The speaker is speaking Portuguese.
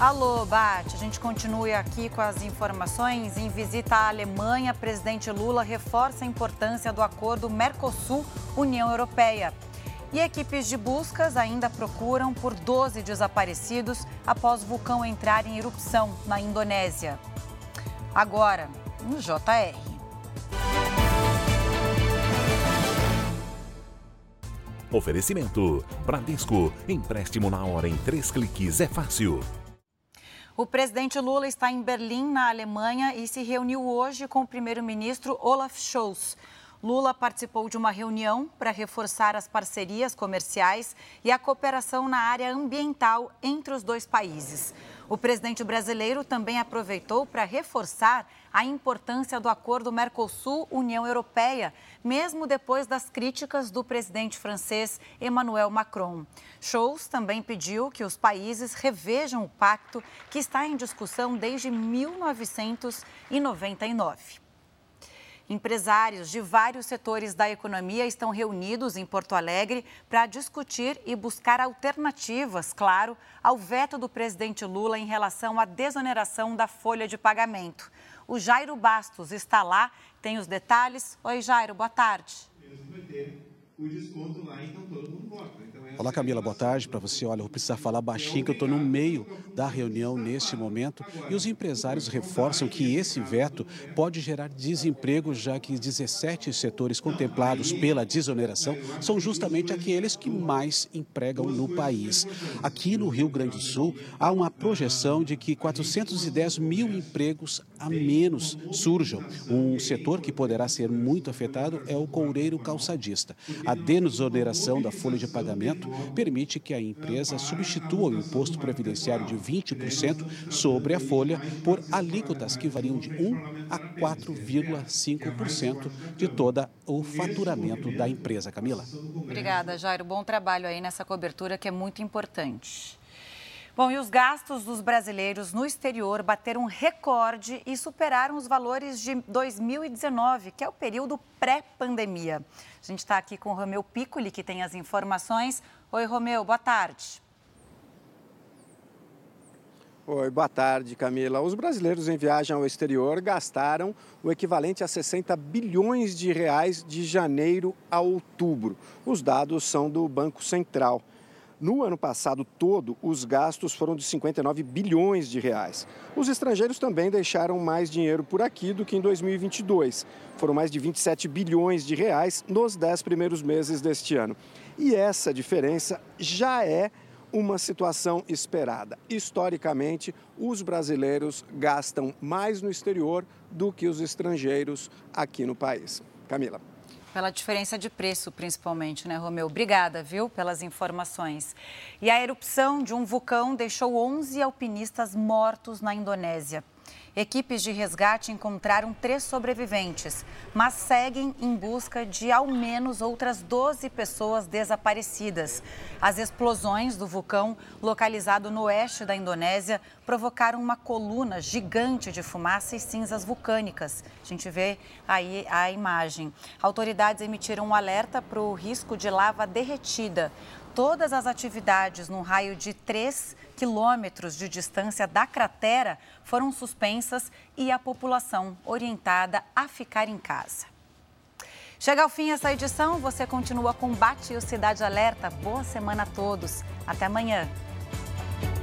Alô, Bate. A gente continua aqui com as informações. Em visita à Alemanha, presidente Lula reforça a importância do acordo Mercosul-União Europeia. E equipes de buscas ainda procuram por 12 desaparecidos após vulcão entrar em erupção na Indonésia. Agora, no JR. Oferecimento: Bradesco. Empréstimo na hora em três cliques é fácil. O presidente Lula está em Berlim, na Alemanha, e se reuniu hoje com o primeiro-ministro Olaf Scholz. Lula participou de uma reunião para reforçar as parcerias comerciais e a cooperação na área ambiental entre os dois países. O presidente brasileiro também aproveitou para reforçar a importância do acordo Mercosul-União Europeia, mesmo depois das críticas do presidente francês Emmanuel Macron. Scholz também pediu que os países revejam o pacto que está em discussão desde 1999. Empresários de vários setores da economia estão reunidos em Porto Alegre para discutir e buscar alternativas, claro, ao veto do presidente Lula em relação à desoneração da folha de pagamento. O Jairo Bastos está lá, tem os detalhes. Oi, Jairo, boa tarde. O desconto lá, então todo mundo Olá, Camila, boa tarde para você. Olha, eu vou precisar falar baixinho, que eu estou no meio da reunião neste momento e os empresários reforçam que esse veto pode gerar desemprego, já que 17 setores contemplados pela desoneração são justamente aqueles que mais empregam no país. Aqui no Rio Grande do Sul, há uma projeção de que 410 mil empregos a menos surjam. Um setor que poderá ser muito afetado é o coureiro calçadista. A desoneração da folha de pagamento permite que a empresa substitua o imposto previdenciário de 20% sobre a folha por alíquotas que variam de 1 a 4,5% de todo o faturamento da empresa. Camila. Obrigada, Jairo. Bom trabalho aí nessa cobertura que é muito importante. Bom, e os gastos dos brasileiros no exterior bateram recorde e superaram os valores de 2019, que é o período pré-pandemia. A gente está aqui com o Romeu Piccoli, que tem as informações. Oi, Romeu, boa tarde. Oi, boa tarde, Camila. Os brasileiros em viagem ao exterior gastaram o equivalente a 60 bilhões de reais de janeiro a outubro. Os dados são do Banco Central. No ano passado todo, os gastos foram de 59 bilhões de reais. Os estrangeiros também deixaram mais dinheiro por aqui do que em 2022. Foram mais de 27 bilhões de reais nos 10 primeiros meses deste ano. E essa diferença já é uma situação esperada. Historicamente, os brasileiros gastam mais no exterior do que os estrangeiros aqui no país. Camila. Pela diferença de preço, principalmente, né, Romeu? Obrigada, viu, pelas informações. E a erupção de um vulcão deixou 11 alpinistas mortos na Indonésia. Equipes de resgate encontraram três sobreviventes, mas seguem em busca de ao menos outras 12 pessoas desaparecidas. As explosões do vulcão, localizado no oeste da Indonésia, provocaram uma coluna gigante de fumaça e cinzas vulcânicas. A gente vê aí a imagem. Autoridades emitiram um alerta para o risco de lava derretida. Todas as atividades no raio de 3 quilômetros de distância da cratera foram suspensas e a população orientada a ficar em casa. Chega ao fim essa edição, você continua com Bate e o Cidade Alerta. Boa semana a todos. Até amanhã.